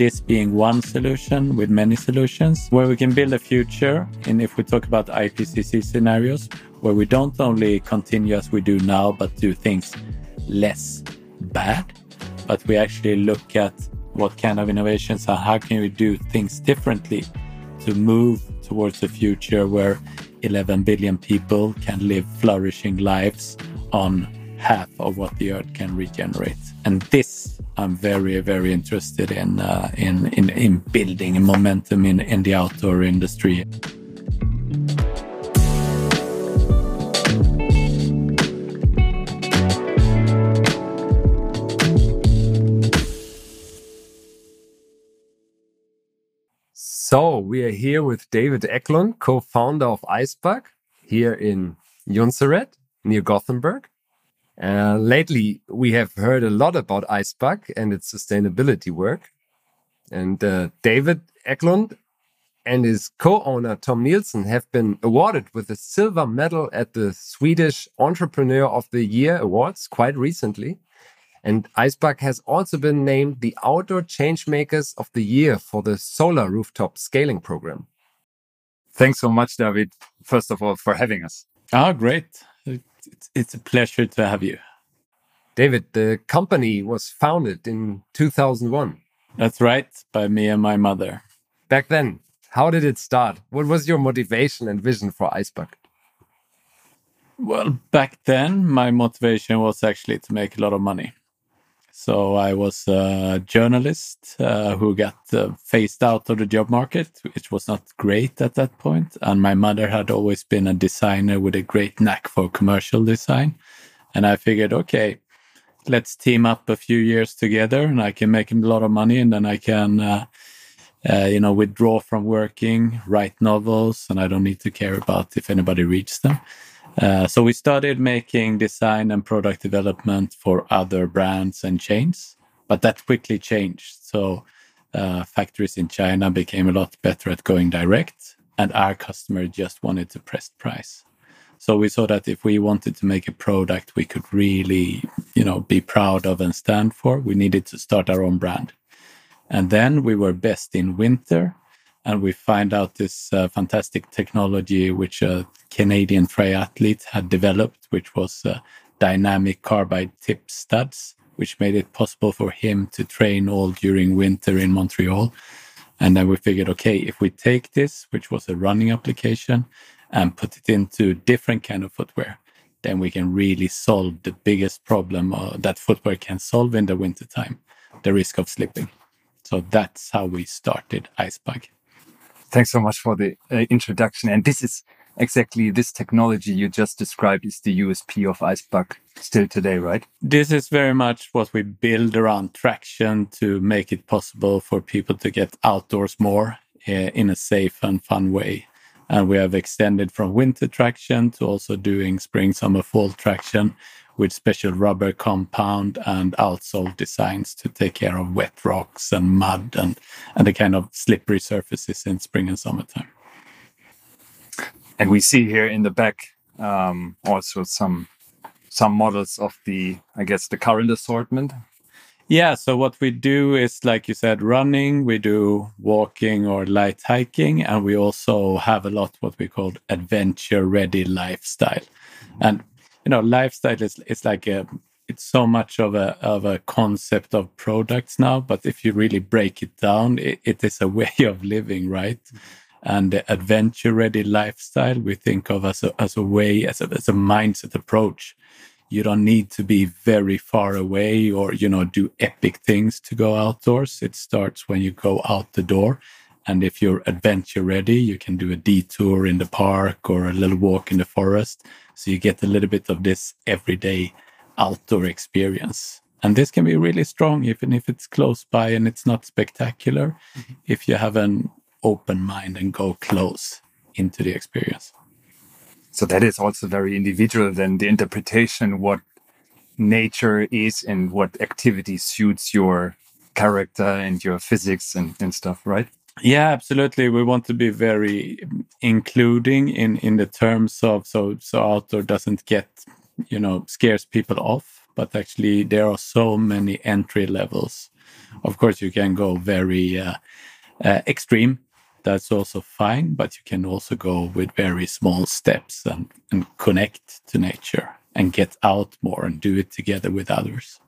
this being one solution with many solutions where we can build a future. And if we talk about IPCC scenarios, where we don't only continue as we do now, but do things less bad, but we actually look at what kind of innovations are, how can we do things differently to move towards a future where 11 billion people can live flourishing lives on half of what the earth can regenerate. And this I'm very, very interested in uh, in, in in building momentum in, in the outdoor industry. So we are here with David Ekelund, co-founder of Icebug, here in Jonsered near Gothenburg. Uh, lately, we have heard a lot about Icebug and its sustainability work. And uh, David Ekelund and his co-owner Tom Nielsen have been awarded with a silver medal at the Swedish Entrepreneur of the Year Awards quite recently. And Icebug has also been named the Outdoor Changemakers of the Year for the Solar Rooftop Scaling Program. Thanks so much, David, first of all, for having us. Oh, great. It's, it's a pleasure to have you. David, the company was founded in 2001. That's right, by me and my mother. Back then, how did it start? What was your motivation and vision for Icebug? Well, back then, my motivation was actually to make a lot of money. So I was a journalist uh, who got uh, phased out of the job market, which was not great at that point. And my mother had always been a designer with a great knack for commercial design. And I figured, okay, let's team up a few years together and I can make a lot of money and then I can, uh, uh you know, withdraw from working, write novels, and I don't need to care about if anybody reads them. Uh, so we started making design and product development for other brands and chains, but that quickly changed. So uh, factories in China became a lot better at going direct, and our customer just wanted to press price. So we saw that if we wanted to make a product we could really, you know, be proud of and stand for, we needed to start our own brand. And then we were best in winter and we find out this uh, fantastic technology which a Canadian triathlete had developed, which was uh, dynamic carbide tip studs, which made it possible for him to train all during winter in Montreal. And then we figured, okay, if we take this, which was a running application, and put it into different kind of footwear, then we can really solve the biggest problem uh, that footwear can solve in the wintertime, the risk of slipping. So that's how we started Icebug. Thanks so much for the uh, introduction. And this is exactly this technology you just described is the USP of Icebug still today, right? This is very much what we build around traction to make it possible for people to get outdoors more uh, in a safe and fun way. And we have extended from winter traction to also doing spring, summer, fall traction with special rubber compound and outsole designs to take care of wet rocks and mud and, and the kind of slippery surfaces in spring and summertime. And we see here in the back um, also some some models of the, I guess, the current assortment. Yeah. So what we do is, like you said, running. We do walking or light hiking, and we also have a lot what we call adventure-ready lifestyle. And you know, lifestyle is it's like a it's so much of a of a concept of products now. But if you really break it down, it, it is a way of living, right? And the adventure ready lifestyle we think of as a as a way as a as a mindset approach. You don't need to be very far away or you know do epic things to go outdoors. It starts when you go out the door. And if you're adventure ready, you can do a detour in the park or a little walk in the forest so you get a little bit of this everyday outdoor experience. And this can be really strong, even if it's close by and it's not spectacular, mm-hmm. if you have an open mind and go close into the experience. So that is also very individual, then the interpretation, what nature is and what activity suits your character and your physics and, and stuff, right? Yeah, absolutely. We want to be very including in in the terms of so so outdoor doesn't get you know scares people off, but actually there are so many entry levels Of course, you can go very uh, uh, extreme. That's also fine, but you can also go with very small steps and, and connect to nature and get out more and do it together with others.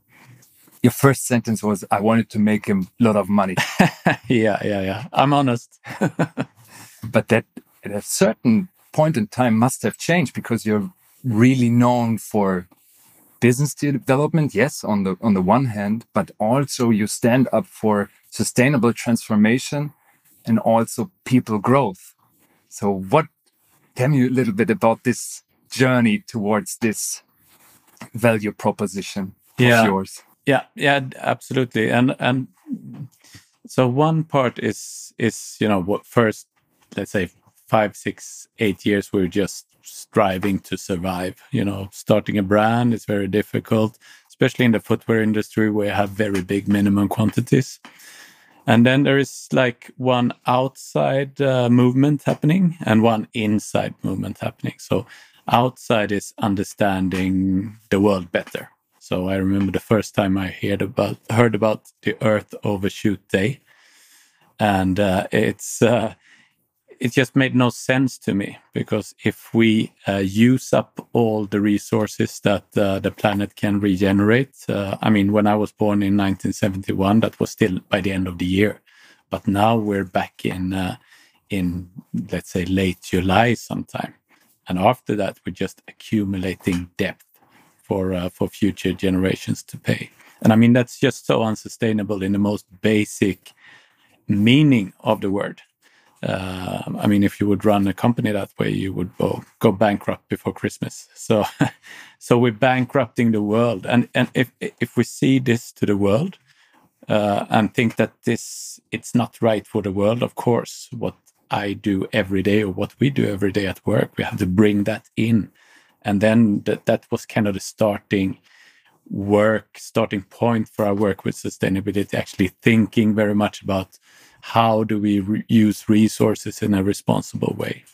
Your first sentence was, I wanted to make him a lot of money. yeah, yeah, yeah. I'm honest. but that at a certain point in time must have changed because you're really known for business development yes on the on the one hand but also you stand up for sustainable transformation and also people growth so what tell me a little bit about this journey towards this value proposition yeah. of yours yeah yeah absolutely and and so one part is is you know what first let's say five six eight years we're just striving to survive. You know, starting a brand is very difficult, especially in the footwear industry where you have very big minimum quantities. And then there is like one outside uh, movement happening and one inside movement happening. So outside is understanding the world better. So I remember the first time I heard about heard about the Earth Overshoot Day, and uh, it's uh, it just made no sense to me because if we uh, use up all the resources that uh, the planet can regenerate, uh, I mean, when I was born in 1971, that was still by the end of the year, but now we're back in uh, in let's say late July sometime, and after that we're just accumulating depth for uh, for future generations to pay, and I mean that's just so unsustainable in the most basic meaning of the word. Uh, I mean, if you would run a company that way, you would go, go bankrupt before Christmas. So, so we're bankrupting the world, and and if if we see this to the world uh, and think that this it's not right for the world, of course, what I do every day or what we do every day at work, we have to bring that in, and then that that was kind of the starting work starting point for our work with sustainability actually thinking very much about how do we re use resources in a responsible way?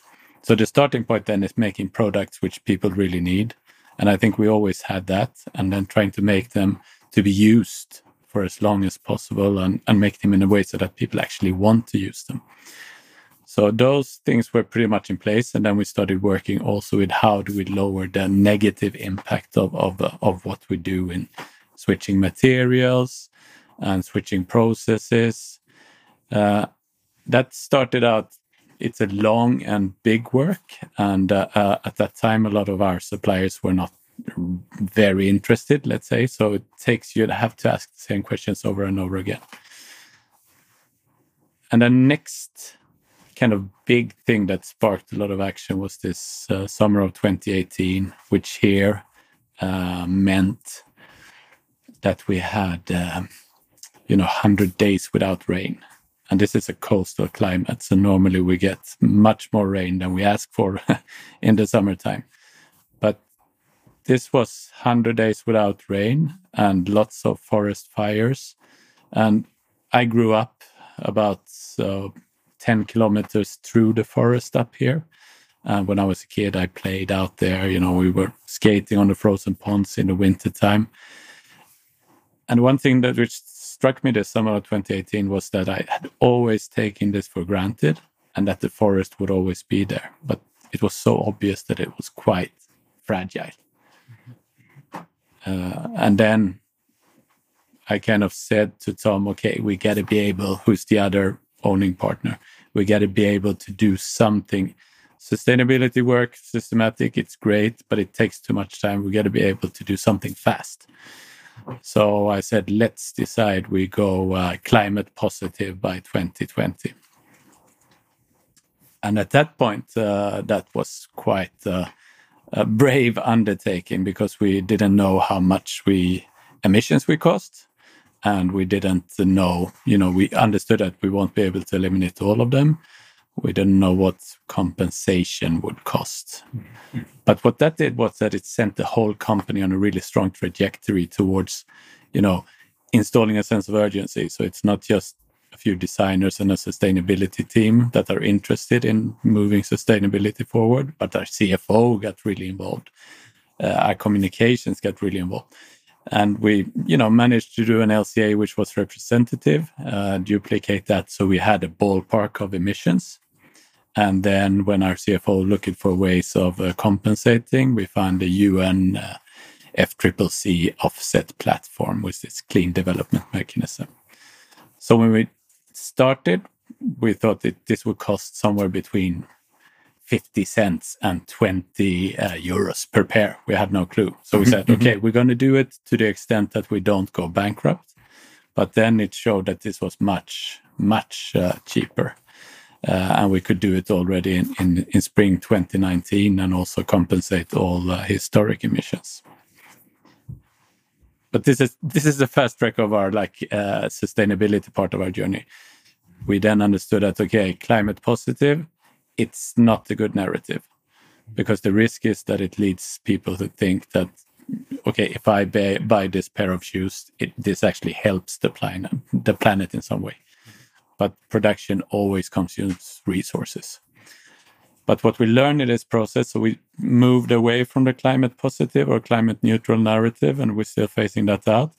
So the starting point then is making products which people really need. And I think we always had that, and then trying to make them to be used for as long as possible and, and make them in a way so that people actually want to use them. So those things were pretty much in place. And then we started working also with how do we lower the negative impact of, of, of what we do in switching materials and switching processes uh, that started out it's a long and big work and uh, uh, at that time a lot of our suppliers were not very interested let's say so it takes you to have to ask the same questions over and over again and the next kind of big thing that sparked a lot of action was this uh, summer of 2018 which here uh, meant that we had um, you know 100 days without rain and this is a coastal climate. So normally we get much more rain than we ask for in the summertime. But this was 100 days without rain and lots of forest fires. And I grew up about uh, 10 kilometers through the forest up here. And when I was a kid, I played out there. You know, we were skating on the frozen ponds in the wintertime. And one thing that which struck me this summer of 2018 was that I had always taken this for granted and that the forest would always be there. But it was so obvious that it was quite fragile. Uh, and then I kind of said to Tom, okay, we got to be able, who's the other owning partner, we got to be able to do something. Sustainability work, systematic, it's great, but it takes too much time. We got to be able to do something fast. So I said, let's decide we go uh, climate positive by 2020. And at that point, uh, that was quite uh, a brave undertaking because we didn't know how much we emissions we cost, and we didn't know. You know, we understood that we won't be able to eliminate all of them, we didn't know what compensation would cost. But what that did was that it sent the whole company on a really strong trajectory towards, you know, installing a sense of urgency. So it's not just a few designers and a sustainability team that are interested in moving sustainability forward, but our CFO got really involved. Uh, our communications got really involved. And we you know managed to do an lca which was representative uh, duplicate that. So we had a ballpark of emissions. And then when our cfo looking for ways of uh, compensating we found the un uh, fccc offset platform with this clean development mechanism. So when we started we thought that this would cost somewhere between 50 cents and 20 uh, euros per pair. We had no clue. So we said, okay, we're going to do it to the extent that we don't go bankrupt. But then it showed that this was much, much uh, cheaper. Uh, and we could do it already in, in, in, spring 2019 and also compensate all uh, historic emissions. But this is this is the first track of our like uh, sustainability part of our journey. We then understood that okay, climate positive it's not a good narrative because the risk is that it leads people to think that okay if i buy, buy this pair of shoes it, this actually helps the planet the planet in some way. But production always consumes resources. But what we learned in this process so we moved away from the climate positive or climate neutral narrative and we're still facing that out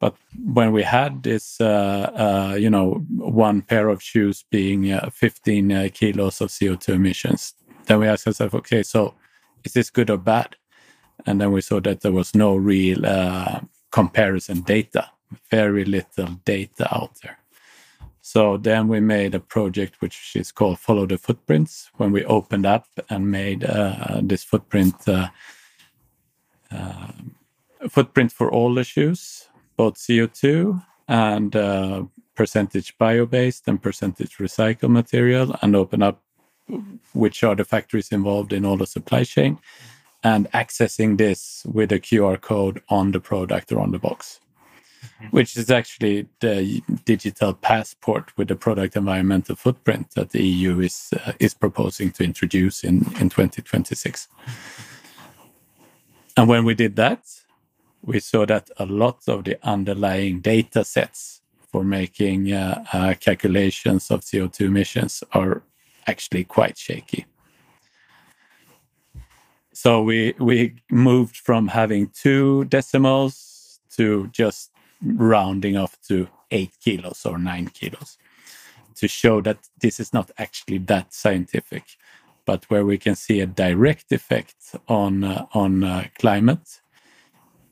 but when we had this, uh, uh, you know, one pair of shoes being uh, 15 uh, kilos of CO2 emissions, then we asked ourselves, okay, so is this good or bad? And then we saw that there was no real uh, comparison data, very little data out there. So then we made a project which is called Follow the Footprints when we opened up and made uh, this footprint footprint for all the shoes both CO2 and uh, percentage bio-based and percentage recycled material and open up which are the factories involved in all the supply chain and accessing this with a QR code on the product or on the box, mm-hmm. which is actually the digital passport with the product environmental footprint that the EU is uh, is proposing to introduce in in 2026. And when we did that, we saw that a lot of the underlying data sets for making uh, uh, calculations of CO2 emissions are actually quite shaky. So we we moved from having two decimals to just rounding off to eight kilos or nine kilos to show that this is not actually that scientific, but where we can see a direct effect on uh, on uh, climate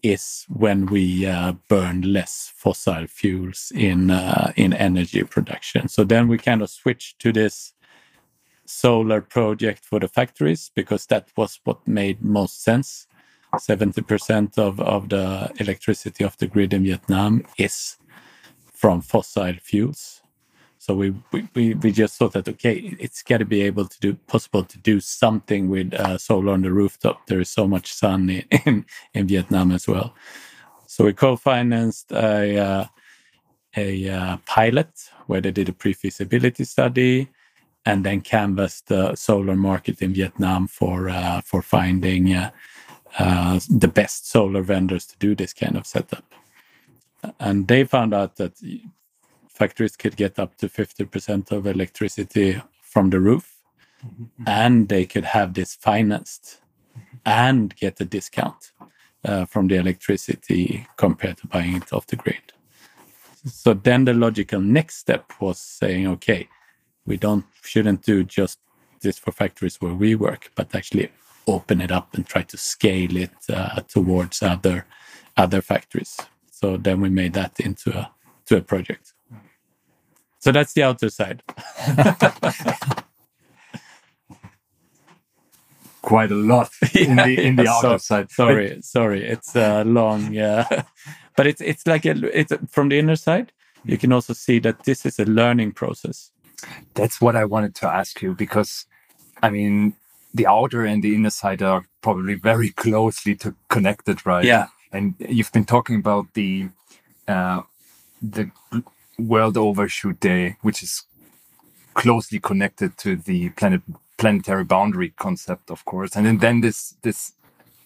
is when we uh, burn less fossil fuels in uh, in energy production. So then we kind of switch to this solar project for the factories because that was what made most sense. 70% of, of the electricity of the grid in Vietnam is from fossil fuels. So we, we, we just thought that okay, it's got to be able to do possible to do something with uh, solar on the rooftop. There is so much sun in, in, in Vietnam as well. So we co-financed a uh, a uh, pilot where they did a pre-feasibility study and then canvassed the solar market in Vietnam for uh, for finding uh, uh, the best solar vendors to do this kind of setup. And they found out that factories could get up to 50% of electricity from the roof mm-hmm. and they could have this financed and get a discount uh, from the electricity compared to buying it off the grid. So then the logical next step was saying, okay, we don't shouldn't do just this for factories where we work, but actually open it up and try to scale it uh, towards other other factories. So then we made that into a to a project. So that's the outer side. Quite a lot in the in the yeah, outer side. Sorry, but, sorry, it's a long, yeah, but it's it's like a, it's from the inner side. You can also see that this is a learning process. That's what I wanted to ask you because, I mean, the outer and the inner side are probably very closely to connected, right? Yeah. And you've been talking about the uh, the World Overshoot Day, which is closely connected to the planet planetary boundary concept, of course. And then then this this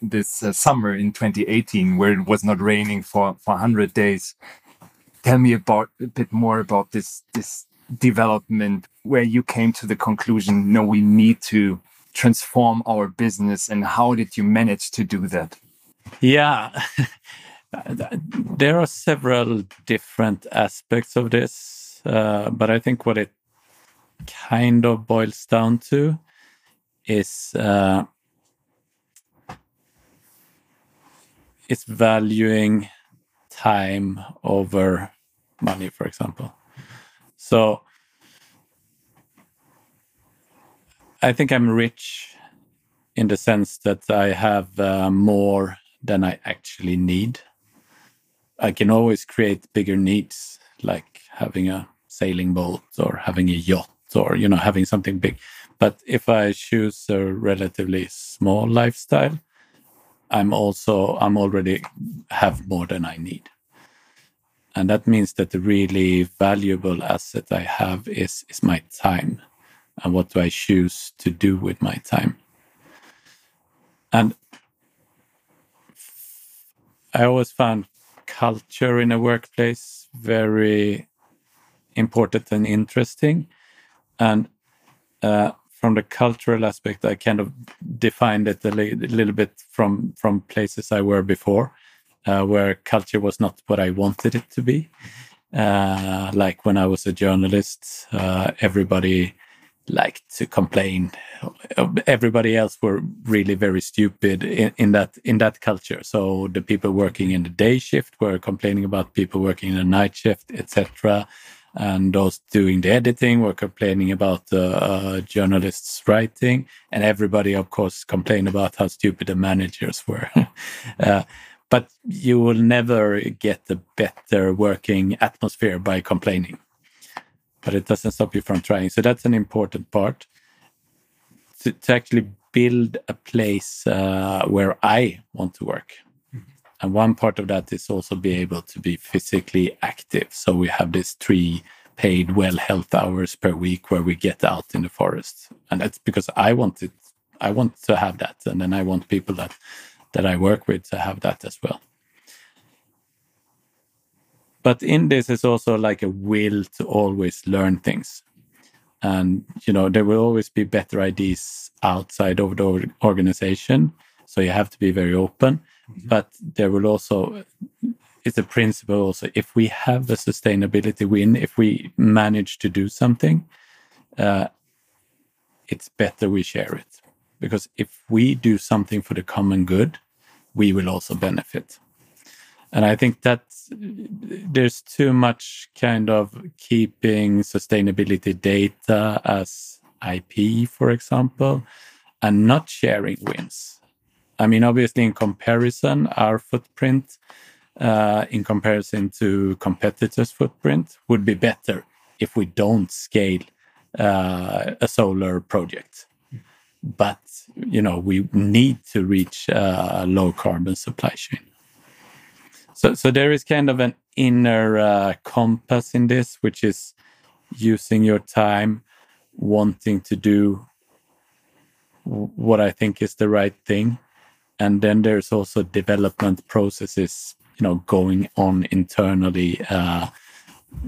this uh, summer in 2018, where it was not raining for for 100 days. Tell me about a bit more about this this development where you came to the conclusion no we need to transform our business and how did you manage to do that yeah there are several different aspects of this, uh, but I think what it kind of boils down to is uh, it's valuing time over money, for example. So I think I'm rich in the sense that I have uh, more than I actually need. I can always create bigger needs, like having a sailing boat or having a yacht or you know having something big. But if I choose a relatively small lifestyle, I'm also I'm already have more than I need. And that means that the really valuable asset I have is is my time. And what do I choose to do with my time? And I always found culture in a workplace very important and interesting. And uh, from the cultural aspect, I kind of defined it a, li- a little bit from from places I were before, uh, where culture was not what I wanted it to be. Uh, like when I was a journalist, uh, everybody liked to complain. Everybody else were really very stupid in, in, that in that culture. So the people working in the day shift were complaining about people working in the night shift, etc and those doing the editing were complaining about the uh, journalists writing and everybody of course complained about how stupid the managers were uh, but you will never get a better working atmosphere by complaining but it doesn't stop you from trying so that's an important part to, to actually build a place uh, where i want to work and one part of that is also be able to be physically active. So we have this three paid well health hours per week where we get out in the forest. And that's because I want it. I want to have that. And then I want people that that I work with to have that as well. But in this is also like a will to always learn things. And you know, there will always be better ideas outside of the organization. So you have to be very open Mm-hmm. But there will also, it's a principle also, if we have a sustainability win, if we manage to do something, uh, it's better we share it. Because if we do something for the common good, we will also benefit. And I think that there's too much kind of keeping sustainability data as IP, for example, and not sharing wins. I mean, obviously, in comparison, our footprint uh, in comparison to competitors' footprint would be better if we don't scale uh, a solar project. But you know, we need to reach a low carbon supply chain. So, so there is kind of an inner uh, compass in this, which is using your time, wanting to do what I think is the right thing, and then there's also development processes you know going on internally uh,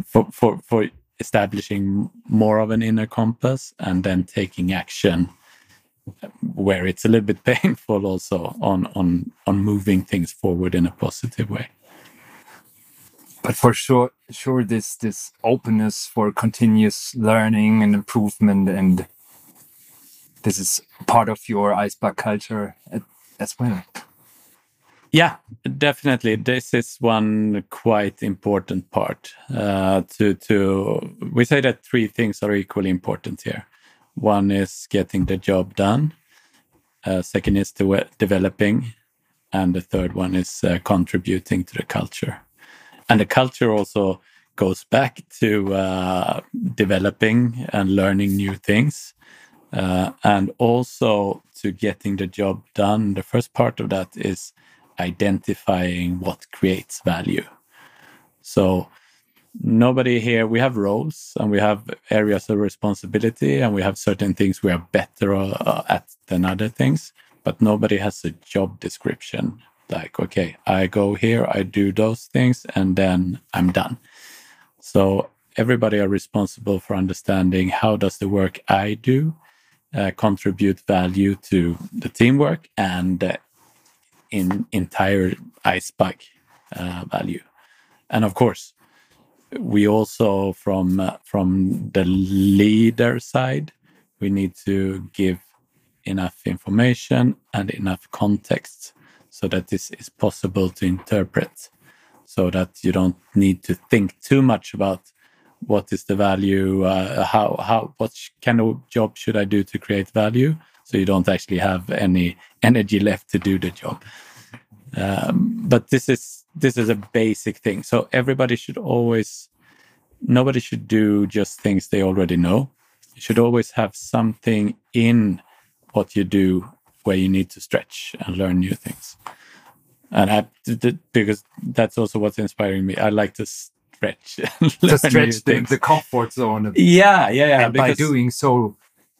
for, for for establishing more of an inner compass and then taking action where it's a little bit painful also on on on moving things forward in a positive way but for sure sure this this openness for continuous learning and improvement and this is part of your Icebug culture as well. Yeah, definitely. This is one quite important part. Uh, to to we say that three things are equally important here. One is getting the job done. Uh, second is de developing, and the third one is uh, contributing to the culture. And the culture also goes back to uh, developing and learning new things, uh, and also to getting the job done, the first part of that is identifying what creates value. So, nobody here, we have roles and we have areas of responsibility and we have certain things we are better uh, at than other things, but nobody has a job description. Like, okay, I go here, I do those things, and then I'm done. So, everybody are responsible for understanding how does the work I do uh, contribute value to the teamwork and uh, in entire Icebug uh, value. And of course, we also from uh, from the leader side, we need to give enough information and enough context so that this is possible to interpret so that you don't need to think too much about what is the value uh, how how what kind of job should i do to create value? So you don't actually have any energy left to do the job. Um, but this is this is a basic thing. So everybody should always nobody should do just things they already know. You should always have something in what you do where you need to stretch and learn new things. And I, because that's also what's inspiring me. I like to stretch to stretch the, the, comfort zone yeah yeah yeah and by doing so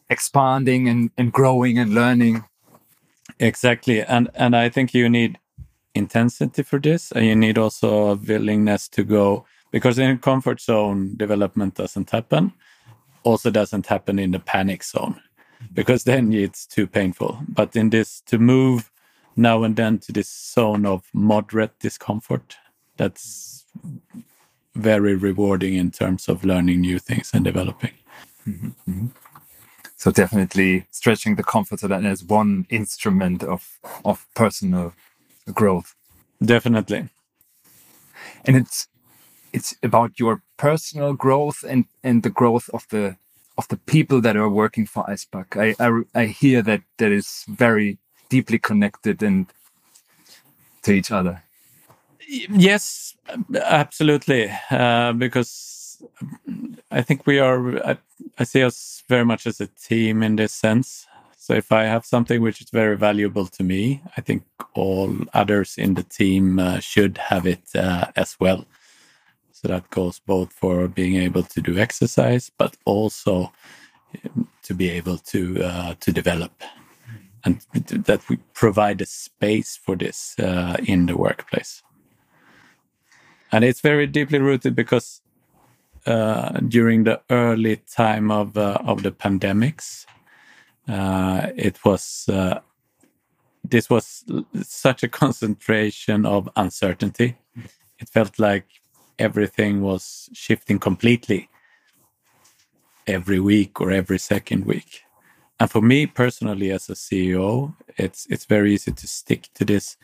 expanding and, and growing and learning. Exactly and and i think you need intensity for this and you need also a willingness to go because in comfort zone development doesn't happen. Also doesn't happen in the panic zone because then it's too painful but in this to move now and then to this zone of moderate discomfort that's very rewarding in terms of learning new things and developing mm -hmm. Mm -hmm. so definitely stretching the comfort zone as one instrument of of personal growth definitely and it's it's about your personal growth and and the growth of the of the people that are working for Icebug. I I, I hear that that is very deeply connected and to each other. Yes, absolutely. Uh, because I think we are. I, I see us very much as a team in this sense. So if I have something which is very valuable to me, I think all others in the team uh, should have it uh, as well. So that goes both for being able to do exercise, but also um, to be able to uh, to develop, and that we provide a space for this uh, in the workplace. And it's very deeply rooted because uh, during the early time of uh, of the pandemics, uh, it was uh, this was such a concentration of uncertainty. It felt like everything was shifting completely every week or every second week. And for me personally, as a CEO, it's it's very easy to stick to this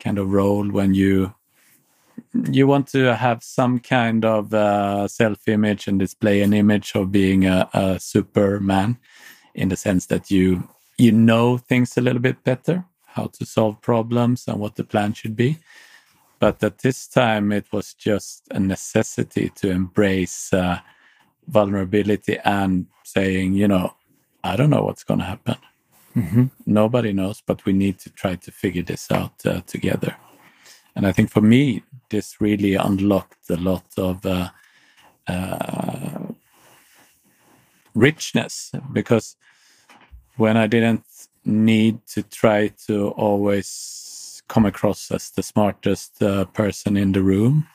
kind of role when you you want to have some kind of uh, self-image and display an image of being a, a superman in the sense that you you know things a little bit better, how to solve problems and what the plan should be. But at this time, it was just a necessity to embrace uh, vulnerability and saying, you know, I don't know what's going to happen. Mm-hmm. Nobody knows, but we need to try to figure this out uh, together. And I think for me, this really unlocked a lot of uh, uh, richness because when I didn't need to try to always come across as the smartest uh, person in the room,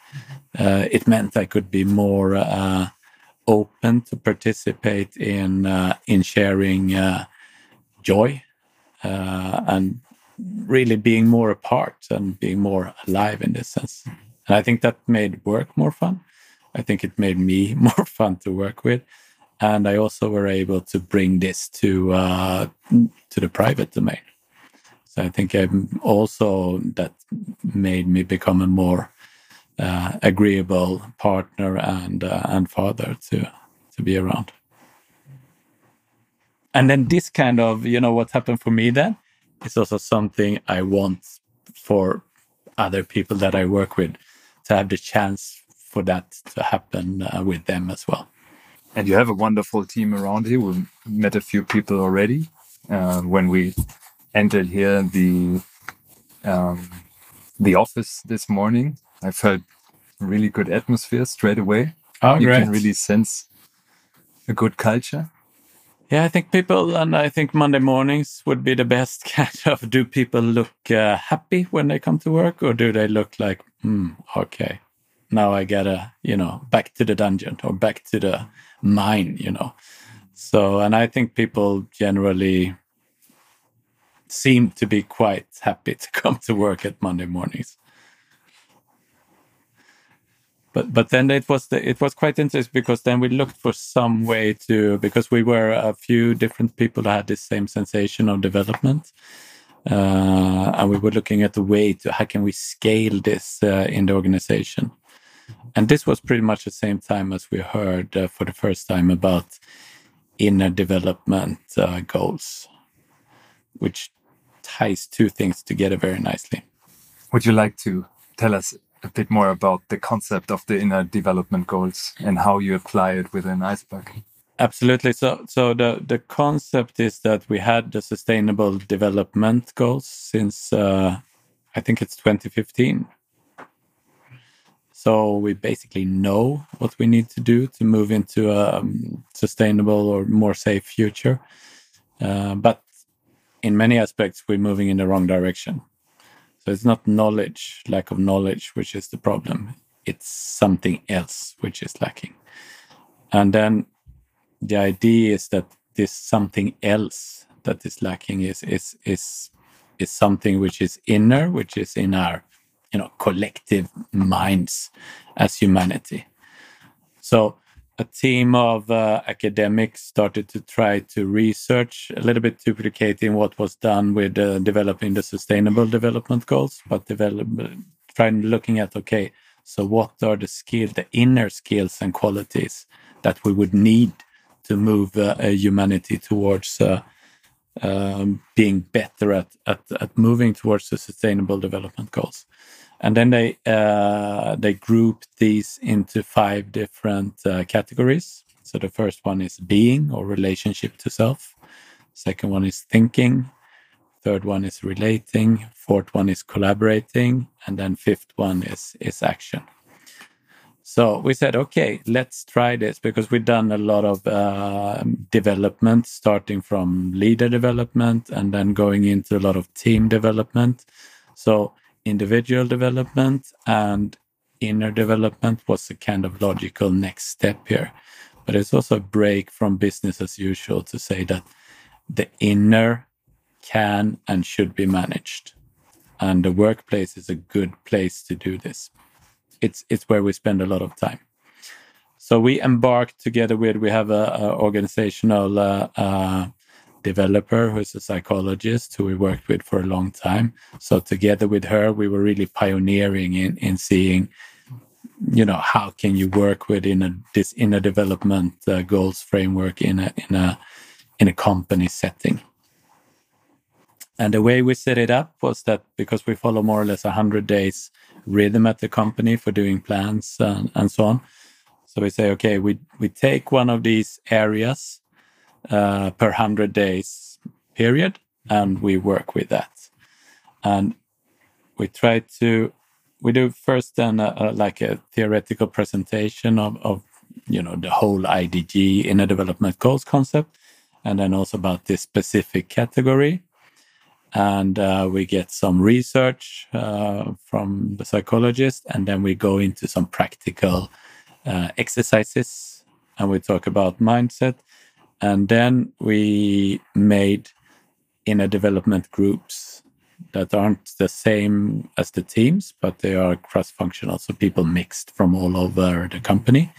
uh, it meant I could be more uh, open to participate in uh, in sharing uh, joy uh, and really being more a part and being more alive in this sense. And I think that made work more fun. I think it made me more fun to work with and I also were able to bring this to uh, to the private domain. So I think I'm also that made me become a more uh, agreeable partner and uh, and father to to be around. And then this kind of you know what happened for me then is also something I want for other people that I work with to have the chance for that to happen uh, with them as well and you have a wonderful team around you. We met a few people already uh, when we entered here the um, the office this morning. I felt really good atmosphere straight away. Oh, you great. can really sense a good culture. Yeah, I think people, and I think Monday mornings would be the best kind of. Do people look uh, happy when they come to work, or do they look like, hmm, okay, now I gotta, you know, back to the dungeon or back to the mine, you know. So, and I think people generally seem to be quite happy to come to work at Monday mornings. but but then it was the, it was quite interesting because then we looked for some way to because we were a few different people that had the same sensation of development uh, and we were looking at the way to how can we scale this uh, in the organization and this was pretty much the same time as we heard uh, for the first time about inner development uh, goals which ties two things together very nicely would you like to tell us a bit more about the concept of the inner development goals and how you apply it within Icebug? Absolutely. So, so the the concept is that we had the sustainable development goals since uh, I think it's 2015. So we basically know what we need to do to move into a um, sustainable or more safe future. Uh, but in many aspects, we're moving in the wrong direction. So it's not knowledge, lack of knowledge, which is the problem. It's something else which is lacking. And then the idea is that this something else that is lacking is is is is something which is inner, which is in our you know collective minds as humanity. So a team of uh, academics started to try to research a little bit duplicating what was done with uh, developing the sustainable development goals but trying looking at okay so what are the skills the inner skills and qualities that we would need to move uh, humanity towards uh, um, being better at, at, at moving towards the sustainable development goals and then they uh, they grouped these into five different uh, categories. So the first one is being or relationship to self. Second one is thinking. Third one is relating. Fourth one is collaborating, and then fifth one is is action. So we said, okay, let's try this because we've done a lot of uh, development, starting from leader development and then going into a lot of team development. So individual development and inner development was a kind of logical next step here. But it's also a break from business as usual to say that the inner can and should be managed. And the workplace is a good place to do this. It's it's where we spend a lot of time. So we embarked together with we have a, a organizational uh, uh, developer who's a psychologist who we worked with for a long time. So together with her, we were really pioneering in in seeing, you know, how can you work within a this inner development uh, goals framework in a in a in a company setting. And the way we set it up was that because we follow more or less a hundred days rhythm at the company for doing plans and, and so on. So we say, okay, we we take one of these areas uh, per 100 days period and we work with that. And we try to we do first then a, a, like a theoretical presentation of, of you know the whole idg inner development goals concept and then also about this specific category. And uh, we get some research uh, from the psychologist and then we go into some practical uh, exercises and we talk about mindset and then we made inner development groups that aren't the same as the teams, but they are cross functional. So people mixed from all over the company.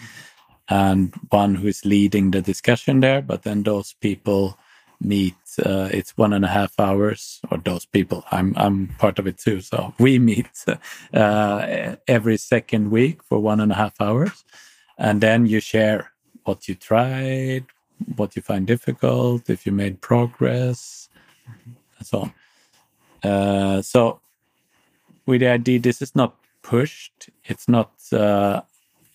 And one who is leading the discussion there, but then those people meet uh, it's one and a half hours or those people i'm i'm part of it too so we meet uh, every second week for one and a half hours and then you share what you tried what you find difficult, if you made progress, and so on. Uh, so, with the idea, this is not pushed. It's not, uh,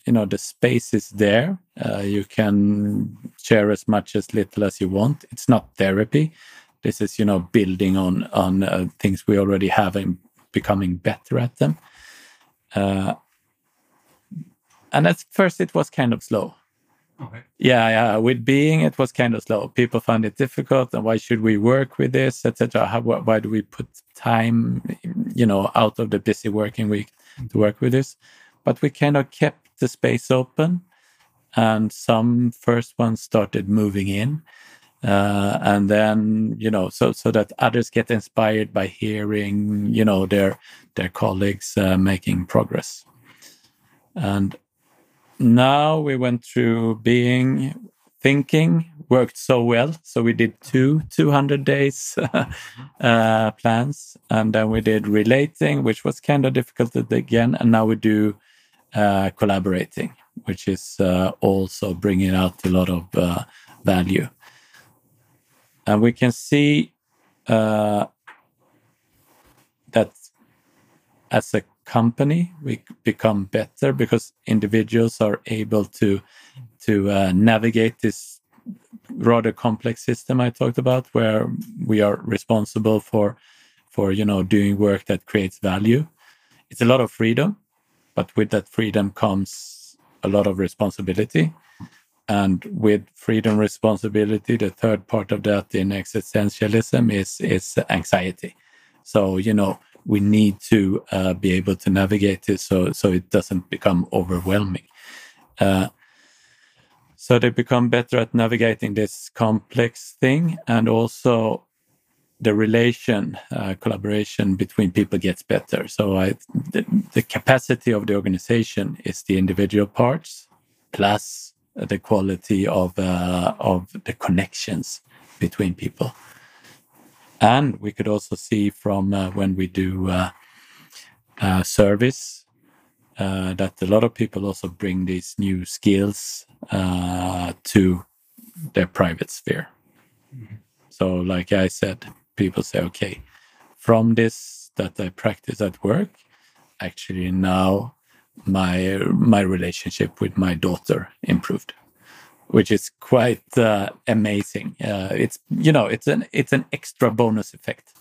you know, the space is there. Uh, you can share as much as little as you want. It's not therapy. This is, you know, building on on uh, things we already have and becoming better at them. Uh, and at first, it was kind of slow Okay. Yeah, yeah. With being, it was kind of slow. People found it difficult, and why should we work with this, etc. Why do we put time, you know, out of the busy working week to work with this? But we kind of kept the space open, and some first ones started moving in, uh, and then you know, so so that others get inspired by hearing, you know, their their colleagues uh, making progress, and now we went through being thinking worked so well. So we did two 200 days uh, plans and then we did relating which was kind of difficult again and now we do uh, collaborating which is uh, also bringing out a lot of uh, value. And we can see uh, that as a company we become better because individuals are able to to uh, navigate this rather complex system I talked about, where we are responsible for for you know doing work that creates value. It's a lot of freedom, but with that freedom comes a lot of responsibility. And with freedom responsibility, the third part of that in existentialism is is anxiety. So you know we need to uh, be able to navigate it so so it doesn't become overwhelming. Uh, so they become better at navigating this complex thing, and also the relation, uh, collaboration between people gets better. So I, the, the capacity of the organization is the individual parts plus the quality of uh, of the connections between people. And we could also see from uh, when we do uh, uh, service uh, that a lot of people also bring these new skills uh, to their private sphere. Mm-hmm. So, like I said, people say, okay, from this that I practice at work, actually now my my relationship with my daughter improved, which is quite uh, amazing. Uh, it's you know it's an it's an extra bonus effect.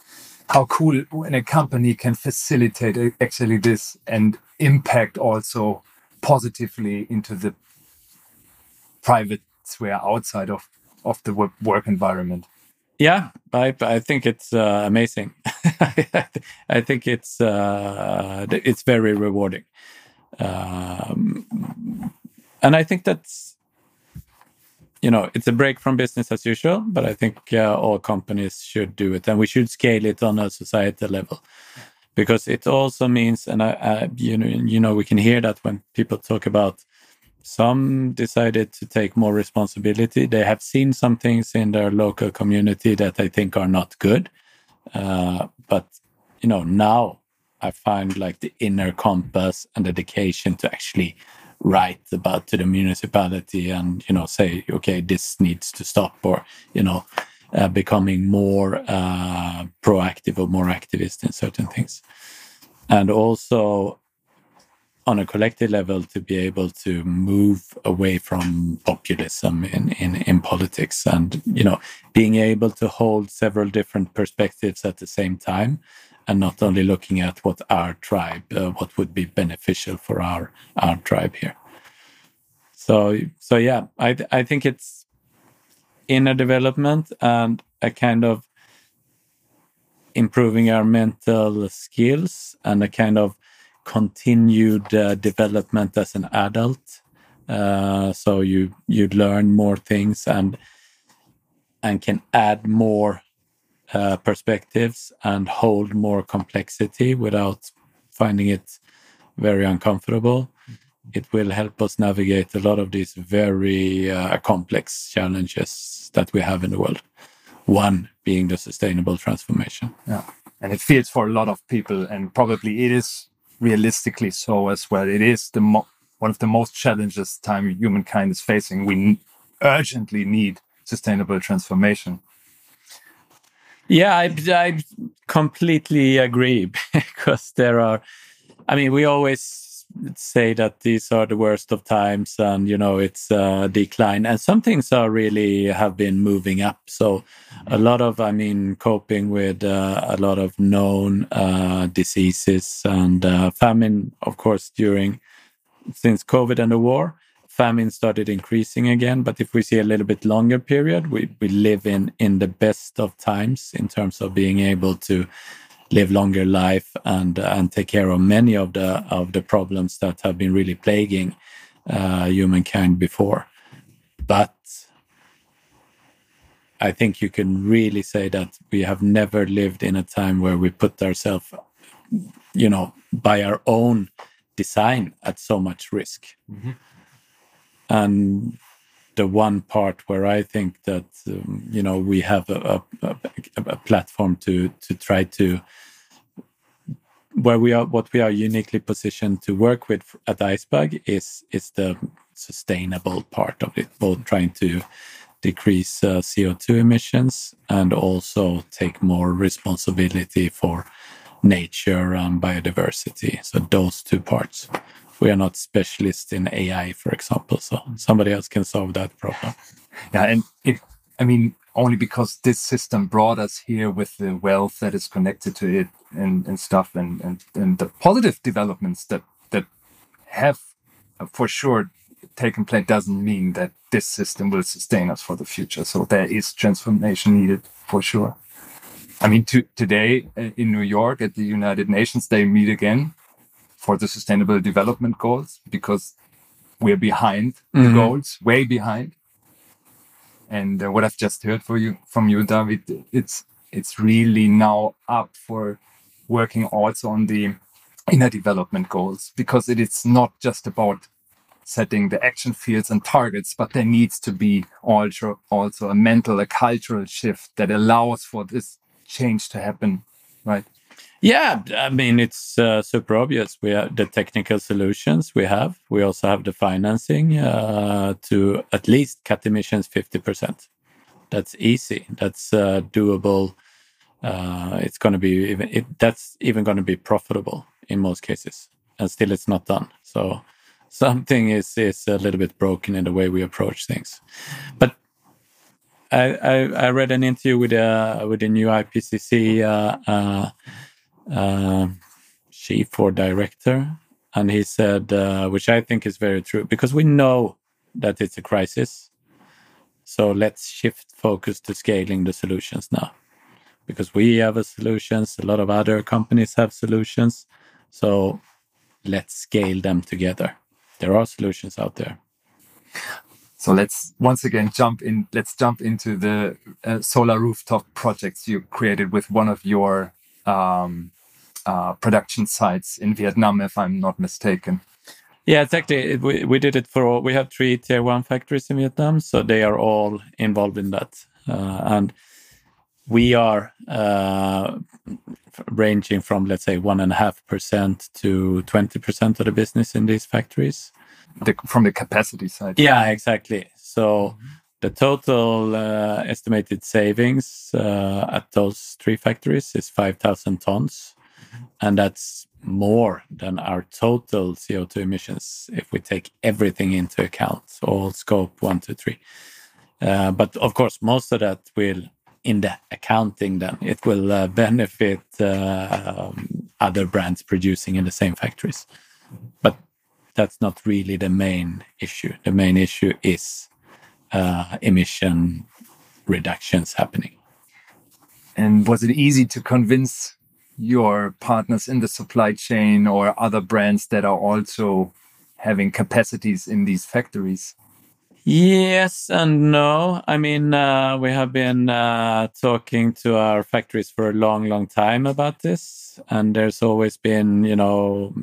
How cool when a company can facilitate actually this and impact also positively into the private sphere outside of of the work environment. Yeah i i think it's uh, amazing. I think it's uh, it's very rewarding. Um, and i think that's you know it's a break from business as usual but i think uh, all companies should do it. And we should scale it on a societal level because it also means and I, I, you know you know we can hear that when people talk about some decided to take more responsibility they have seen some things in their local community that they think are not good. Uh, but you know now i find like the inner compass and dedication to actually write about to the municipality and you know say okay this needs to stop or you know uh, becoming more uh, proactive or more activist in certain things. And also on a collective level to be able to move away from populism in, in, in politics and you know being able to hold several different perspectives at the same time and not only looking at what our tribe, uh, what would be beneficial for our our tribe here. So so yeah, I I think it's inner development and a kind of improving our mental skills and a kind of continued uh, development as an adult. Uh, so you you learn more things and and can add more uh, perspectives and hold more complexity without finding it very uncomfortable. It will help us navigate a lot of these very uh, complex challenges that we have in the world. One being the sustainable transformation. Yeah. And it feels for a lot of people, and probably it is realistically so as well. It is the one of the most challenges time humankind is facing. We urgently need sustainable transformation. Yeah, I, I completely agree because there are, I mean, we always say that these are the worst of times and, you know, it's a decline. And some things are really have been moving up. So a lot of, I mean, coping with uh, a lot of known uh, diseases and uh, famine, of course, during since COVID and the war famine started increasing again. But if we see a little bit longer period, we, we live in in the best of times in terms of being able to live longer life and and take care of many of the of the problems that have been really plaguing uh, humankind before. But I think you can really say that we have never lived in a time where we put ourselves, you know, by our own design at so much risk. Mm -hmm. And the one part where I think that um, you know we have a, a, a, platform to to try to where we are what we are uniquely positioned to work with at Icebug is is the sustainable part of it, both trying to decrease uh, CO2 emissions and also take more responsibility for nature and biodiversity. So those two parts. We are not specialists in AI, for example, so somebody else can solve that problem. Yeah, and it, I mean, only because this system brought us here with the wealth that is connected to it and, and stuff and, and, and the positive developments that that have uh, for sure taken place doesn't mean that this system will sustain us for the future. So there is transformation needed for sure. I mean, to, today uh, in New York at the United Nations, they meet again for the Sustainable Development Goals because we're behind mm-hmm. the goals, way behind. And uh, what I've just heard for you from you, David, it's it's really now up for working also on the inner development goals because it is not just about setting the action fields and targets, but there needs to be also also a mental, a cultural shift that allows for this change to happen, right? Yeah, I mean it's uh, super obvious. We have the technical solutions we have. We also have the financing uh, to at least cut emissions fifty percent. That's easy. That's uh, doable. Uh, it's going to be even. It, that's even going to be profitable in most cases, and still it's not done. So something is is a little bit broken in the way we approach things. But I I, I read an interview with uh, with a new IPCC uh, uh, chief or director, and he said, uh, which I think is very true, because we know that it's a crisis. So let's shift focus to scaling the solutions now, because we have a solutions. A lot of other companies have solutions. So let's scale them together there are solutions out there. So let's once again jump in. Let's jump into the uh, solar rooftop projects you created with one of your um, uh, production sites in Vietnam, if I'm not mistaken. Yeah, exactly. We, we did it for all. We have three tier one factories in Vietnam, so they are all involved in that. Uh, and we are uh, ranging from let's say one and a half percent to twenty percent of the business in these factories. The, from the capacity side. Yeah, exactly. So mm-hmm. The total uh, estimated savings uh, at those three factories is five thousand tons, mm-hmm. and that's more than our total CO2 emissions if we take everything into account, all scope one, two, three. Uh, but of course, most of that will in the accounting then it will uh, benefit uh, um, other brands producing in the same factories but that's not really the main issue the main issue is uh, emission reductions happening and was it easy to convince your partners in the supply chain or other brands that are also having capacities in these factories Yes and no. I mean, uh, we have been uh, talking to our factories for a long, long time about this. And there's always been, you know,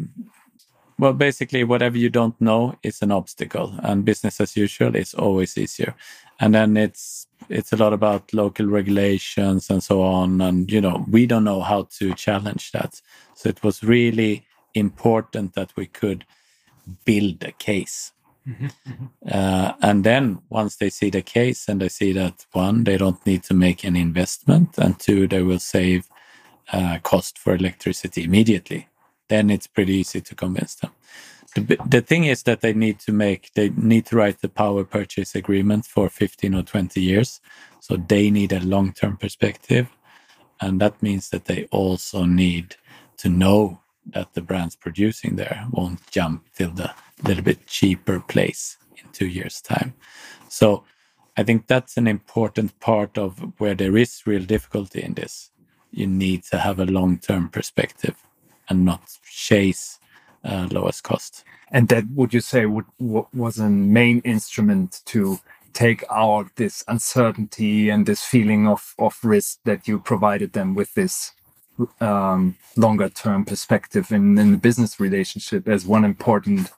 well, basically, whatever you don't know is an obstacle, and business as usual is always easier. And then it's it's a lot about local regulations and so on. And you know, we don't know how to challenge that. So it was really important that we could build a case uh, and then once they see the case and they see that one, they don't need to make an investment, and two, they will save uh, cost for electricity immediately, then it's pretty easy to convince them. The, the thing is that they need to make, they need to write the power purchase agreement for 15 or 20 years. So they need a long term perspective. And that means that they also need to know that the brands producing there won't jump till the little bit cheaper place in two years' time. So I think that's an important part of where there is real difficulty in this. You need to have a long term perspective and not chase uh, lowest cost. And that would you say would, was a main instrument to take out this uncertainty and this feeling of, of risk that you provided them with this um, longer term perspective in, in the business relationship as one important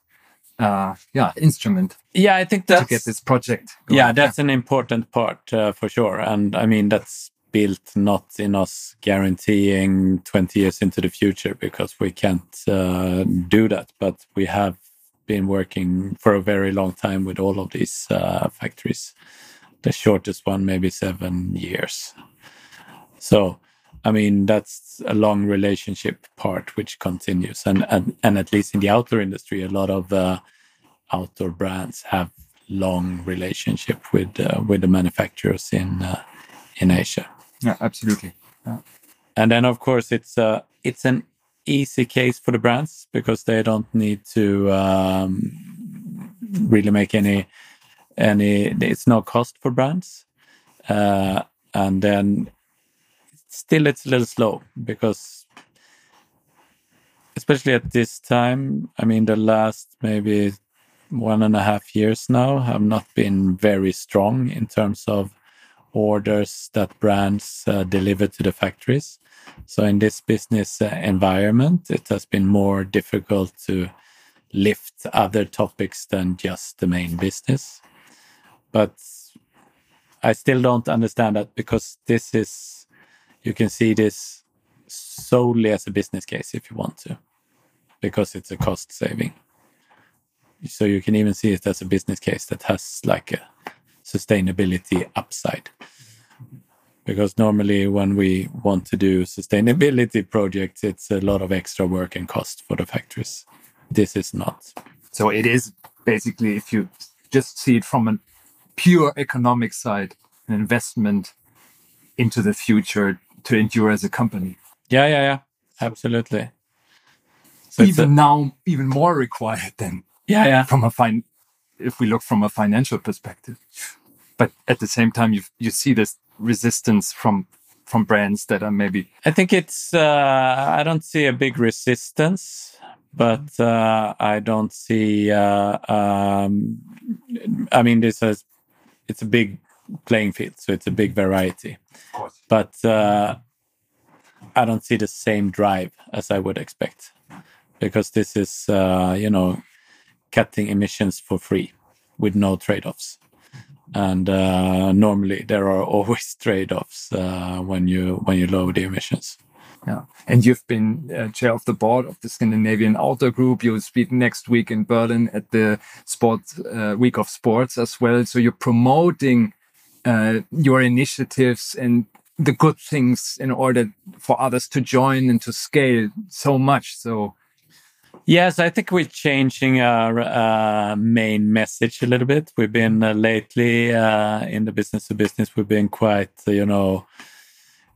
uh, yeah instrument Yeah, I think to that's get this project. going. yeah, that's an important part uh, for sure. And I mean, that's built not in us guaranteeing 20 years into the future because we can't uh, do that. But we have been working for a very long time with all of these uh, factories. The shortest one, maybe seven years. So, I mean, that's a long relationship part which continues. And, and, and at least in the outdoor industry, a lot of uh, outdoor brands have long relationship with uh, with the manufacturers in uh, in Asia. Yeah, absolutely. And then of course it's uh, it's an easy case for the brands because they don't need to um, really make any any it's no cost for brands. Uh, and then still it's a little slow because especially at this time, I mean the last maybe one and a half years now have not been very strong in terms of orders that brands uh, deliver to the factories. So in this business uh, environment, it has been more difficult to lift other topics than just the main business. But I still don't understand that because this is, you can see this solely as a business case if you want to, because it's a cost saving so you can even see it as a business case that has like a sustainability upside. Because normally when we want to do sustainability projects it's a lot of extra work and cost for the factories. This is not. So it is basically, if you just see it from a pure economic side, an investment into the future to endure as a company. yeah yeah yeah. Absolutely. So even a- now, even more required than yeah yeah. from a fine, if we look from a financial perspective. But at the same time, you you see this resistance from from brands that are maybe I think it's. Uh, I don't see a big resistance, but uh, I don't see. Uh, um, I mean, this is. It's a big playing field, so it's a big variety. But uh, I don't see the same drive as I would expect, because this is, uh, you know, cutting emissions for free with no trade-offs. And uh, normally there are always trade-offs uh, when you when you lower the emissions. Yeah. And you've been uh, chair of the board of the Scandinavian Outdoor Group. You'll speak next week in Berlin at the Sport uh, Week of Sports as well. So you're promoting uh, your initiatives and the good things in order for others to join and to scale so much. So Yes, I think we're changing our uh, main message a little bit. We've been uh, lately uh, in the business to business, we've been quite, uh, you know,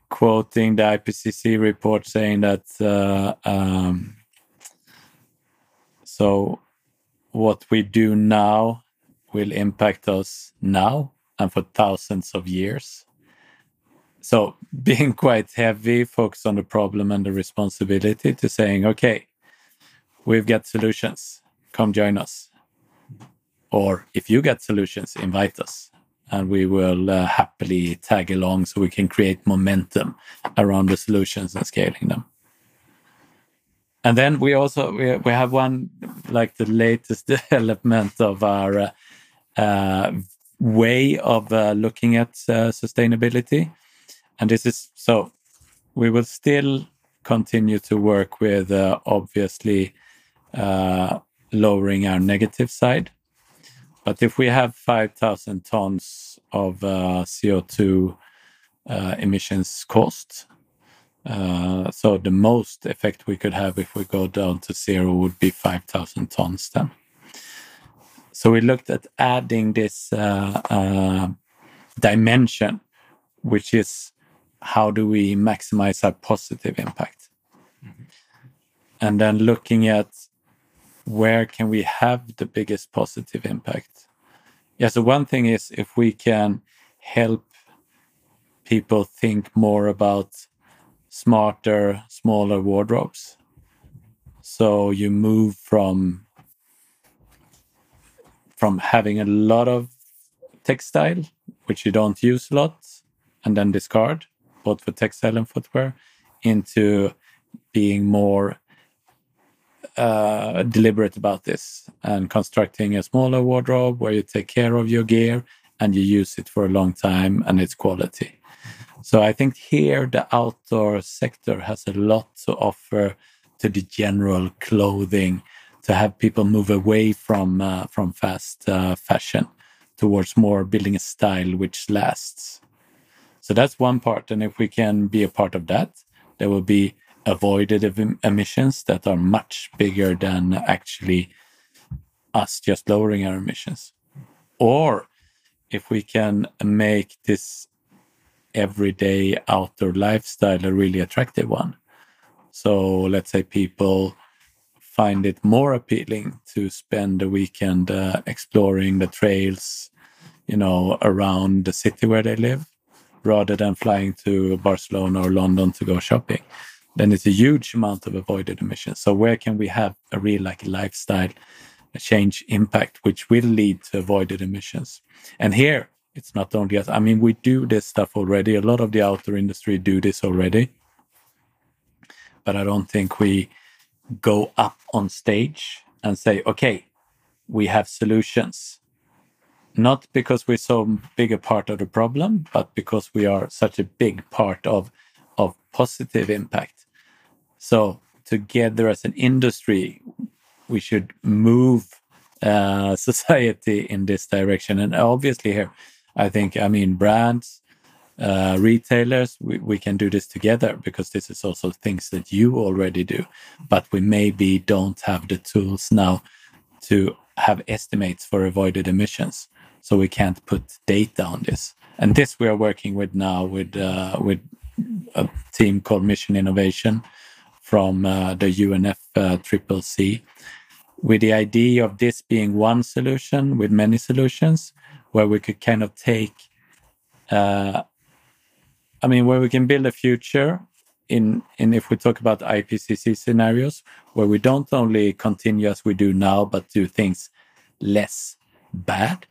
quoting the IPCC report saying that. Uh, um, so, what we do now will impact us now and for thousands of years. So, being quite heavy, focus on the problem and the responsibility to saying, okay, we've got solutions. Come join us. Or if you get solutions invite us and we will uh, happily tag along so we can create momentum around the solutions and scaling them. And then we also we, we have one like the latest development of our uh, uh, way of uh, looking at uh, sustainability. And this is so we will still continue to work with uh, obviously uh, lowering our negative side. But if we have 5,000 tons of uh, CO2 uh, emissions cost, uh, so the most effect we could have if we go down to zero would be 5,000 tons then. So we looked at adding this uh, uh, dimension, which is how do we maximize our positive impact? And then looking at where can we have the biggest positive impact? Yeah, so one thing is if we can help people think more about smarter, smaller wardrobes. So you move from from having a lot of textile, which you don't use a lot, and then discard, both for textile and footwear, into being more uh, deliberate about this and constructing a smaller wardrobe where you take care of your gear and you use it for a long time and it's quality. So I think here the outdoor sector has a lot to offer to the general clothing to have people move away from uh, from fast uh, fashion towards more building a style which lasts. So that's one part, and if we can be a part of that, there will be avoided em- emissions that are much bigger than actually us just lowering our emissions. Or if we can make this everyday outdoor lifestyle a really attractive one. So let's say people find it more appealing to spend the weekend uh, exploring the trails, you know, around the city where they live, rather than flying to Barcelona or London to go shopping. Then it's a huge amount of avoided emissions. So where can we have a real like lifestyle change impact, which will lead to avoided emissions? And here it's not only us. I mean, we do this stuff already. A lot of the outdoor industry do this already, but I don't think we go up on stage and say, okay, we have solutions. Not because we're so big a part of the problem, but because we are such a big part of, of positive impact. So together as an industry, we should move uh, society in this direction. And obviously here, I think, I mean, brands, uh, retailers, we, we can do this together because this is also things that you already do. But we maybe don't have the tools now to have estimates for avoided emissions. So we can't put data on this. And this we are working with now with uh, with a team called Mission Innovation from uh, the UNF uh, with the idea of this being one solution with many solutions, where we could kind of take uh, I mean, where we can build a future in, in if we talk about IPCC scenarios, where we don't only continue as we do now, but do things less bad,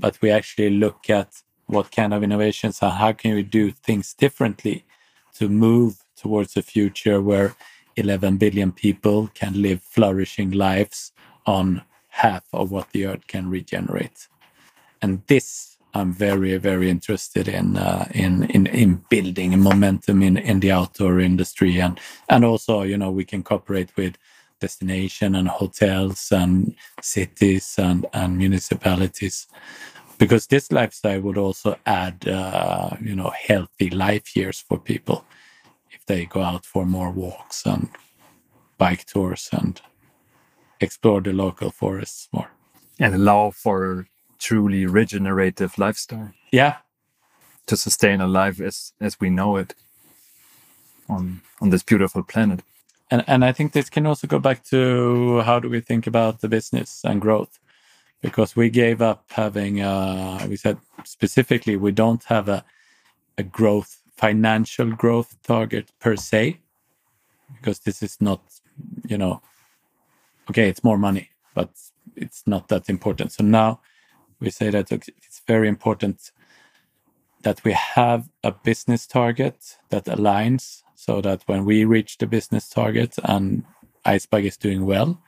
but we actually look at what kind of innovations are, how can we do things differently to move towards a future where 11 billion people can live flourishing lives on half of what the earth can regenerate. And this I'm very, very interested in uh, in, in in building momentum in in the outdoor industry, and and also, you know, we can cooperate with destination and hotels and cities and and municipalities, because this lifestyle would also add, uh, you know, healthy life years for people if they go out for more walks and bike tours and explore the local forests more and allow for truly regenerative lifestyle. Yeah. To sustain a life as as we know it on on this beautiful planet. And and I think this can also go back to how do we think about the business and growth? Because we gave up having uh we said specifically we don't have a a growth financial growth target per se because this is not you know okay it's more money but it's not that important so now we say that it's very important that we have a business target that aligns so that when we reach the business target and Icebug is doing well,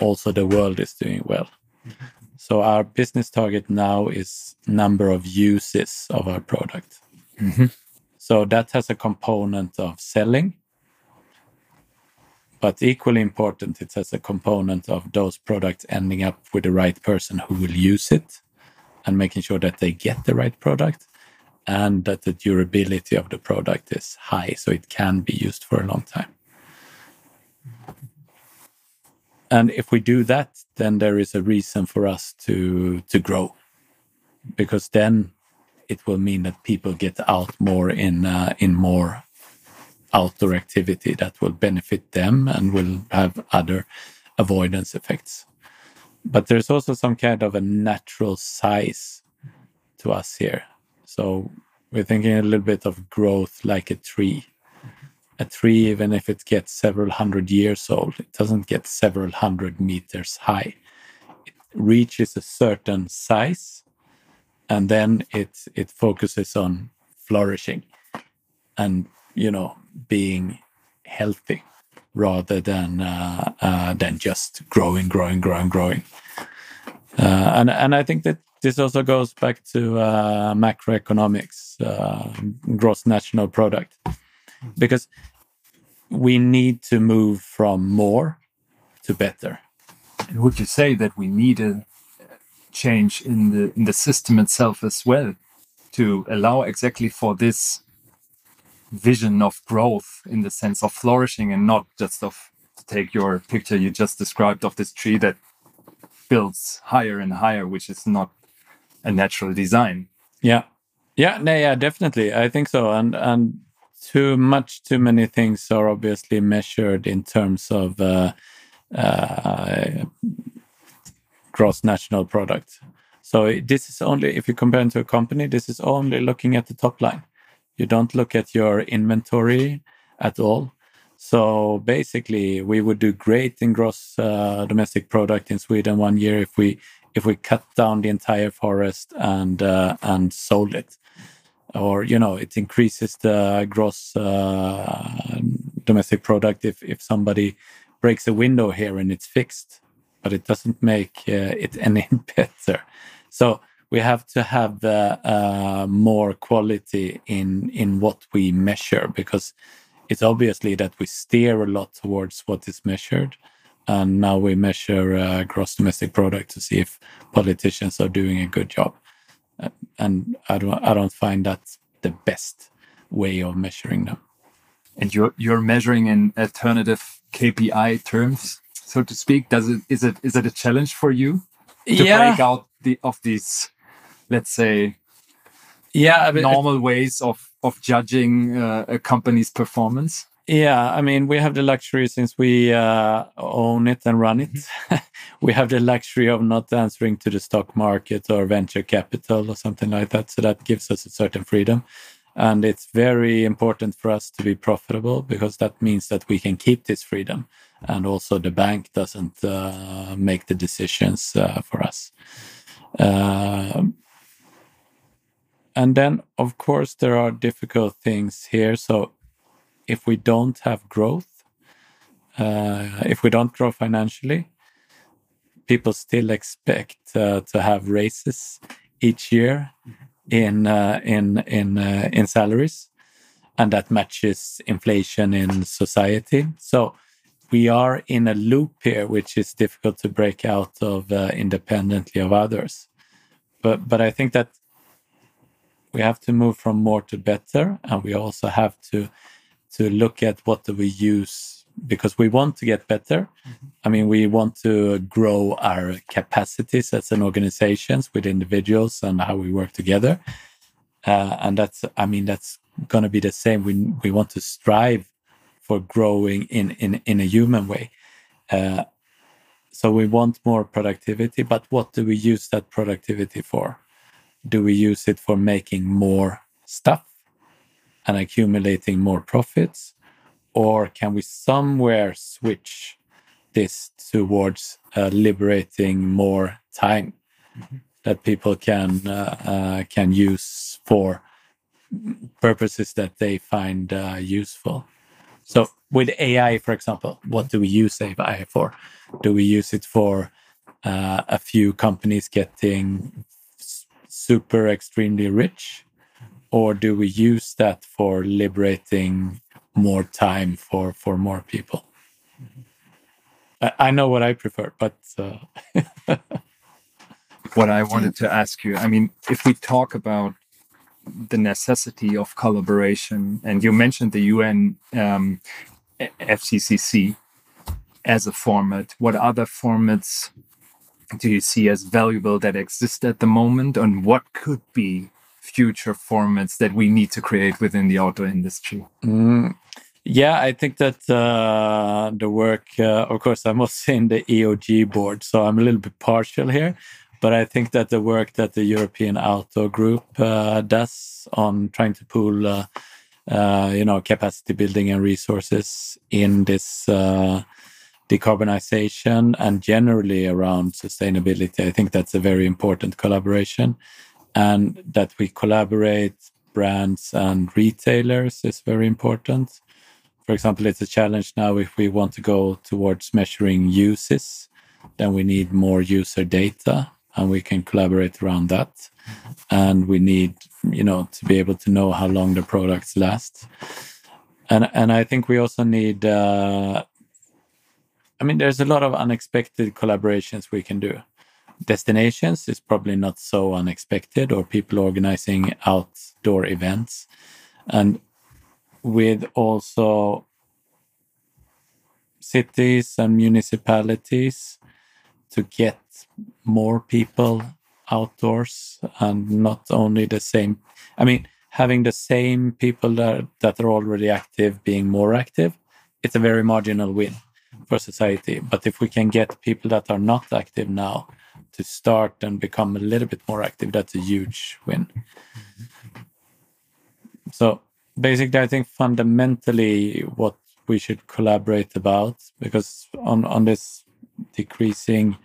also the world is doing well. Mm-hmm. So our business target now is number of uses of our product. Mm-hmm. So that has a component of selling, but equally important, it has a component of those products ending up with the right person who will use it and making sure that they get the right product and that the durability of the product is high so it can be used for a long time. And if we do that, then there is a reason for us to to grow, because then it will mean that people get out more in uh, in more outdoor activity that will benefit them and will have other avoidance effects but there's also some kind of a natural size to us here. So we're thinking a little bit of growth like a tree. A tree, even if it gets several hundred years old, it doesn't get several hundred meters high. It reaches a certain size and then it it focuses on flourishing and you know being healthy rather than uh, uh, than just growing, growing, growing, growing. Uh, and and I think that this also goes back to uh, macroeconomics, uh, gross national product, because we need to move from more to better. And would you say that we need a change in the in the system itself as well to allow exactly for this vision of growth in the sense of flourishing and not just of take your picture you just described of this tree that builds higher and higher which is not a natural design Yeah, yeah, no, yeah, definitely. I think so. And and too much, too many things are obviously measured in terms of uh, uh, gross national product. So this is only if you compare it to a company, this is only looking at the top line. You don't look at your inventory at all. So basically, we would do great in gross uh, domestic product in Sweden one year if we if we cut down the entire forest and uh, and sold it, or you know, it increases the gross uh, domestic product if if somebody breaks a window here and it's fixed, but it doesn't make uh, it any better. So we have to have uh, uh, more quality in in what we measure because it's obviously that we steer a lot towards what is measured. And now we measure uh, gross domestic product to see if politicians are doing a good job. Uh, and i don't i don't find that the best way of measuring them. And you're you're measuring in alternative KPI terms so to speak does it is it is it a challenge for you to break out the of these let's say yeah I mean, normal ways of of judging uh, a company's performance Yeah, I mean, we have the luxury since we uh, own it and run it. we have the luxury of not answering to the stock market or venture capital or something like that. So that gives us a certain freedom. And it's very important for us to be profitable because that means that we can keep this freedom. And also, the bank doesn't uh, make the decisions uh, for us. Um and then, of course, there are difficult things here. So, if we don't have growth, uh, if we don't grow financially, people still expect uh, to have raises each year in uh, in in uh, in salaries, and that matches inflation in society. So we are in a loop here, which is difficult to break out of uh, independently of others. But but I think that we have to move from more to better, and we also have to to look at what do we use because we want to get better. I mean, we want to grow our capacities as an organizations with individuals and how we work together. Uh, and that's, I mean, that's going to be the same. We we want to strive for growing in in in a human way. Uh, so we want more productivity, but what do we use that productivity for? Do we use it for making more stuff? and accumulating more profits? Or can we somewhere switch this towards uh, liberating more time that people can uh, uh, can use for purposes that they find uh, useful? So, with AI, for example, what do we use AI for? Do we use it for uh, a few companies getting super extremely rich? or do we use that for liberating more time for for more people I, know what i prefer but uh, what I wanted to ask you. I mean, if we talk about the necessity of collaboration, and you mentioned the UN um, FCCC as a format, what other formats do you see as valuable that exist at the moment, and what could be future formats that we need to create within the auto industry? mm, yeah i think that uh, the work uh, of course i'm also in the eog board so i'm a little bit partial here but i think that the work that the european Outdoor group uh, does on trying to pool uh, uh, you know capacity building and resources in this uh, decarbonization and generally around sustainability i think that's a very important collaboration. And that we collaborate brands and retailers is very important. For example, it's a challenge now if we want to go towards measuring uses, then we need more user data and we can collaborate around that. And we need, you know, to be able to know how long the products last. And and I think we also need uh, I mean, there's a lot of unexpected collaborations we can do. Destinations is probably not so unexpected, or people organizing outdoor events. And with also cities and municipalities to get more people outdoors and not only the same i mean having the same people that, that are already active being more active it's a very marginal win for society. But if we can get people that are not active now to start and become a little bit more active that's a huge win. So basically i think fundamentally what we should collaborate about because on on this decreasing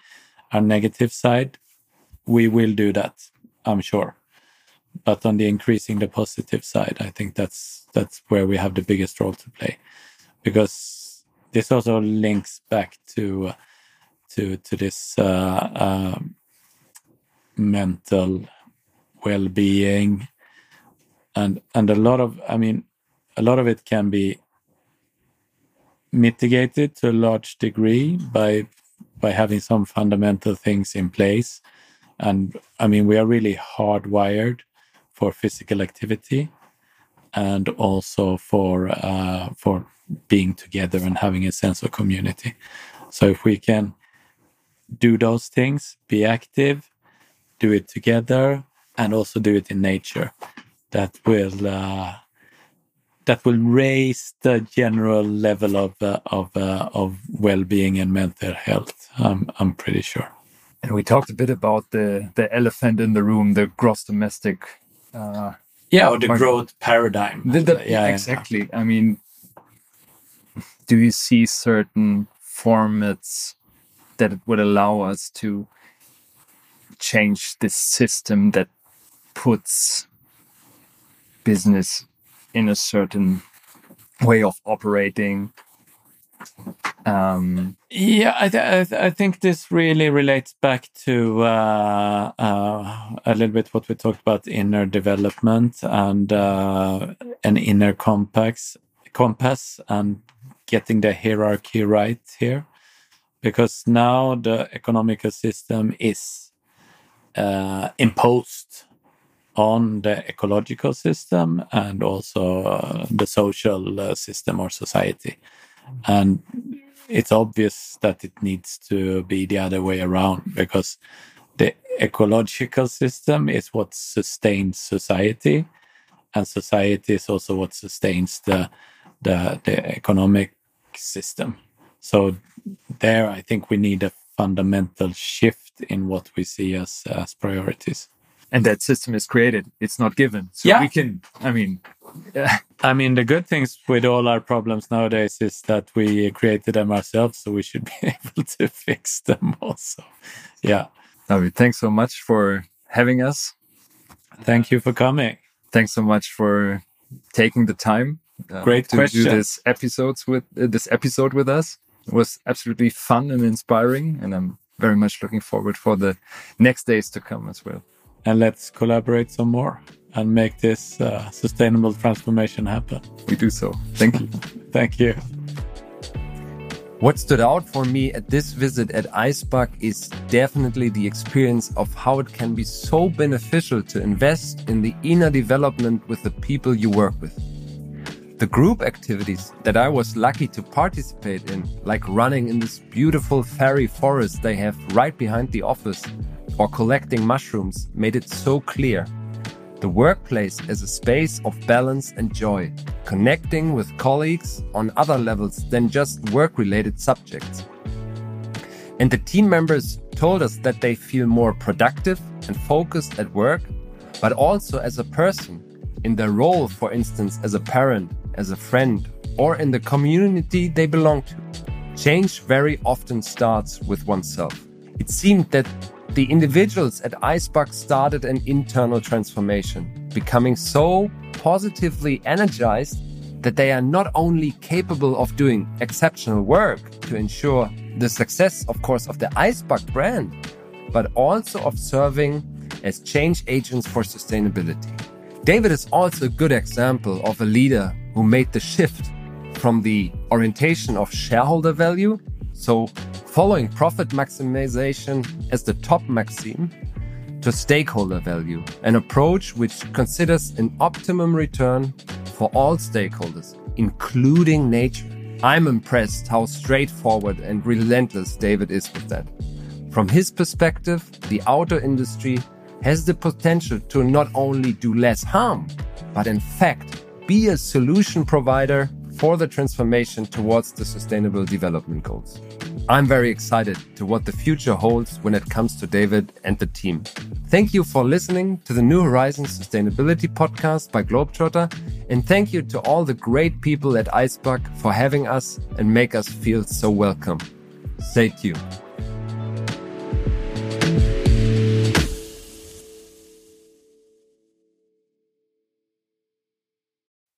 our negative side we will do that i'm sure. But on the increasing the positive side i think that's that's where we have the biggest role to play. Because this also links back to to to this uh, uh, mental well-being. And and a lot of i mean a lot of it can be mitigated to a large degree by by having some fundamental things in place. And i mean we are really hardwired for physical activity and also for uh, for being together and having a sense of community. So if we can do those things be active do it together and also do it in nature that will uh, that will raise the general level of uh, of uh, of well-being and mental health. I'm I'm pretty sure. And we talked a bit about the the elephant in the room, the gross domestic. Uh, yeah, or the growth paradigm. The, the, yeah, exactly. Yeah. I mean, do you see certain formats that would allow us to change this system that puts business in a certain way of operating. Um, yeah I, th- I, th- I, think this really relates back to uh, uh, a little bit what we talked about inner development and uh, an inner compass compass and getting the hierarchy right here. Because now the economical system is uh, imposed on the ecological system and also uh, the social uh, system or society. And it's obvious that it needs to be the other way around because the ecological system is what sustains society, and society is also what sustains the the, the economic system. So there, I think we need a fundamental shift in what we see as as priorities and that system is created it's not given so yeah. we can i mean yeah. i mean the good things with all our problems nowadays is that we created them ourselves so we should be able to fix them also yeah mean, thanks so much for having us thank you for coming thanks so much for taking the time uh, great to question. do this episodes with uh, this episode with us it was absolutely fun and inspiring and i'm very much looking forward for the next days to come as well and let's collaborate some more and make this uh, sustainable transformation happen. We do so. Thank you. Thank you. What stood out for me at this visit at Icebug is definitely the experience of how it can be so beneficial to invest in the inner development with the people you work with. The group activities that I was lucky to participate in, like running in this beautiful fairy forest they have right behind the office, or collecting mushrooms made it so clear. The workplace is a space of balance and joy, connecting with colleagues on other levels than just work related subjects. And the team members told us that they feel more productive and focused at work, but also as a person, in their role, for instance, as a parent, as a friend, or in the community they belong to. Change very often starts with oneself. It seemed that the individuals at Icebug started an internal transformation, becoming so positively energized that they are not only capable of doing exceptional work to ensure the success, of course, of the Icebug brand, but also of serving as change agents for sustainability. David is also a good example of a leader who made the shift from the orientation of shareholder value, so following profit maximization as the top maxim, to stakeholder value, an approach which considers an optimum return for all stakeholders, including nature. I'm impressed how straightforward and relentless David is with that. From his perspective, the auto industry has the potential to not only do less harm, but in fact, be a solution provider for the transformation towards the sustainable development goals. I'm very excited to what the future holds when it comes to David and the team. Thank you for listening to the New Horizons Sustainability Podcast by Globetrotter. And thank you to all the great people at Icebug for having us and make us feel so welcome. Stay tuned.